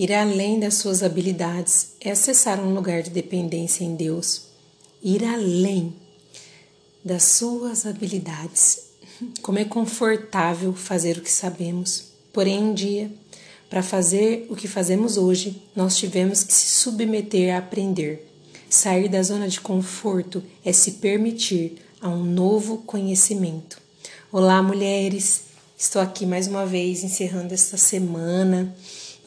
Ir além das suas habilidades é acessar um lugar de dependência em Deus. Ir além das suas habilidades. Como é confortável fazer o que sabemos. Porém, um dia, para fazer o que fazemos hoje, nós tivemos que se submeter a aprender. Sair da zona de conforto é se permitir a um novo conhecimento. Olá, mulheres! Estou aqui mais uma vez encerrando esta semana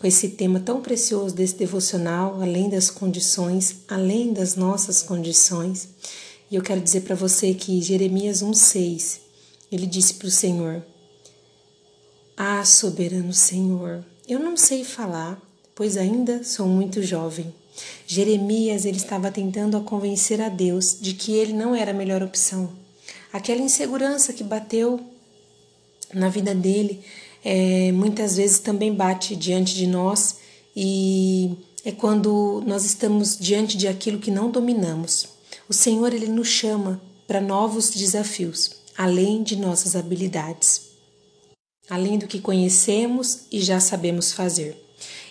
com esse tema tão precioso desse devocional, além das condições, além das nossas condições. E eu quero dizer para você que Jeremias 1,6 ele disse para o Senhor: Ah, soberano Senhor, eu não sei falar, pois ainda sou muito jovem. Jeremias ele estava tentando a convencer a Deus de que ele não era a melhor opção. Aquela insegurança que bateu na vida dele é, muitas vezes também bate diante de nós e é quando nós estamos diante de aquilo que não dominamos. O Senhor ele nos chama para novos desafios, além de nossas habilidades, além do que conhecemos e já sabemos fazer.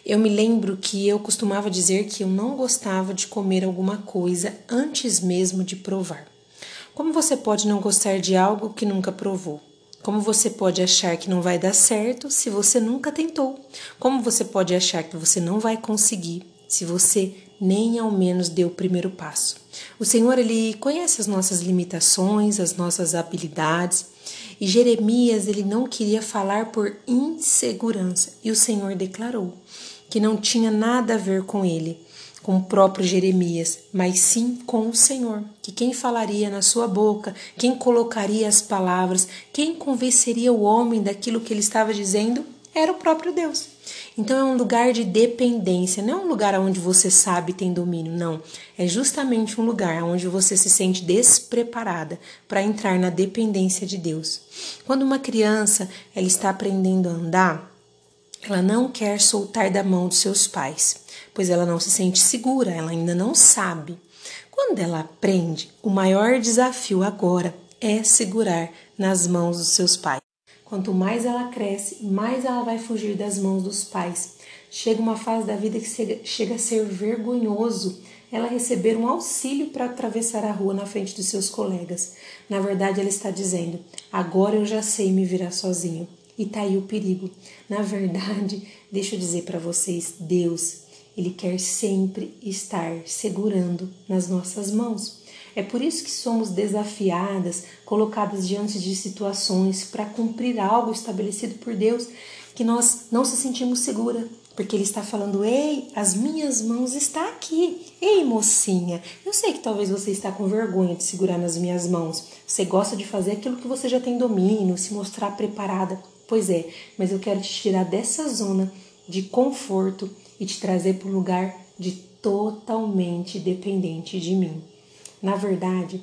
Eu me lembro que eu costumava dizer que eu não gostava de comer alguma coisa antes mesmo de provar. Como você pode não gostar de algo que nunca provou? Como você pode achar que não vai dar certo se você nunca tentou? Como você pode achar que você não vai conseguir se você nem ao menos deu o primeiro passo? O Senhor ele conhece as nossas limitações, as nossas habilidades, e Jeremias ele não queria falar por insegurança, e o Senhor declarou que não tinha nada a ver com ele, com o próprio Jeremias, mas sim com o Senhor, que quem falaria na sua boca, quem colocaria as palavras, quem convenceria o homem daquilo que ele estava dizendo, era o próprio Deus. Então é um lugar de dependência, não é um lugar onde você sabe tem domínio, não. É justamente um lugar onde você se sente despreparada para entrar na dependência de Deus. Quando uma criança ela está aprendendo a andar, ela não quer soltar da mão dos seus pais, pois ela não se sente segura, ela ainda não sabe. Quando ela aprende, o maior desafio agora é segurar nas mãos dos seus pais. Quanto mais ela cresce, mais ela vai fugir das mãos dos pais. Chega uma fase da vida que chega a ser vergonhoso ela receber um auxílio para atravessar a rua na frente dos seus colegas. Na verdade, ela está dizendo: agora eu já sei me virar sozinho. E tá aí o perigo. Na verdade, deixa eu dizer para vocês, Deus, ele quer sempre estar segurando nas nossas mãos. É por isso que somos desafiadas, colocadas diante de situações para cumprir algo estabelecido por Deus, que nós não se sentimos segura, porque ele está falando: "Ei, as minhas mãos estão aqui. Ei, mocinha, eu sei que talvez você está com vergonha de segurar nas minhas mãos. Você gosta de fazer aquilo que você já tem domínio, se mostrar preparada. Pois é, mas eu quero te tirar dessa zona de conforto e te trazer para um lugar de totalmente dependente de mim. Na verdade,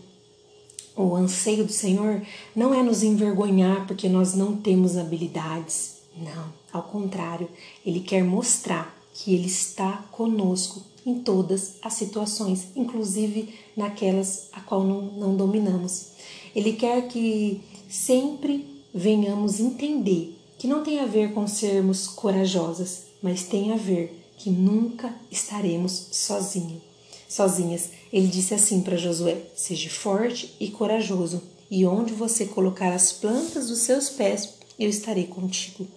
o anseio do Senhor não é nos envergonhar porque nós não temos habilidades. Não, ao contrário, Ele quer mostrar que Ele está conosco em todas as situações, inclusive naquelas a qual não, não dominamos. Ele quer que sempre venhamos entender que não tem a ver com sermos corajosas, mas tem a ver que nunca estaremos sozinhos, sozinhas. Ele disse assim para Josué: Seja forte e corajoso, e onde você colocar as plantas dos seus pés, eu estarei contigo.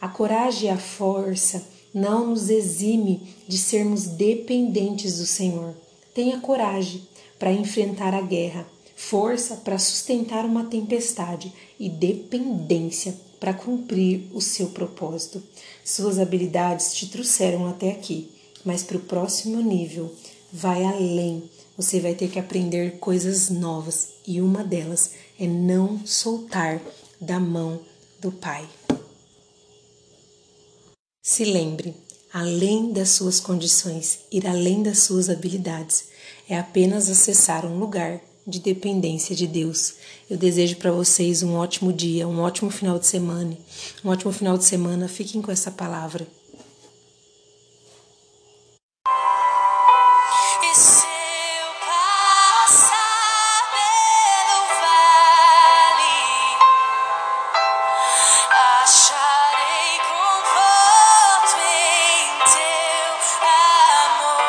A coragem e a força não nos exime de sermos dependentes do Senhor. Tenha coragem para enfrentar a guerra, força para sustentar uma tempestade e dependência para cumprir o seu propósito. Suas habilidades te trouxeram até aqui, mas para o próximo nível, vai além. Você vai ter que aprender coisas novas e uma delas é não soltar da mão do Pai. Se lembre, além das suas condições, ir além das suas habilidades, é apenas acessar um lugar de dependência de Deus. Eu desejo para vocês um ótimo dia, um ótimo final de semana. Um ótimo final de semana. Fiquem com essa palavra.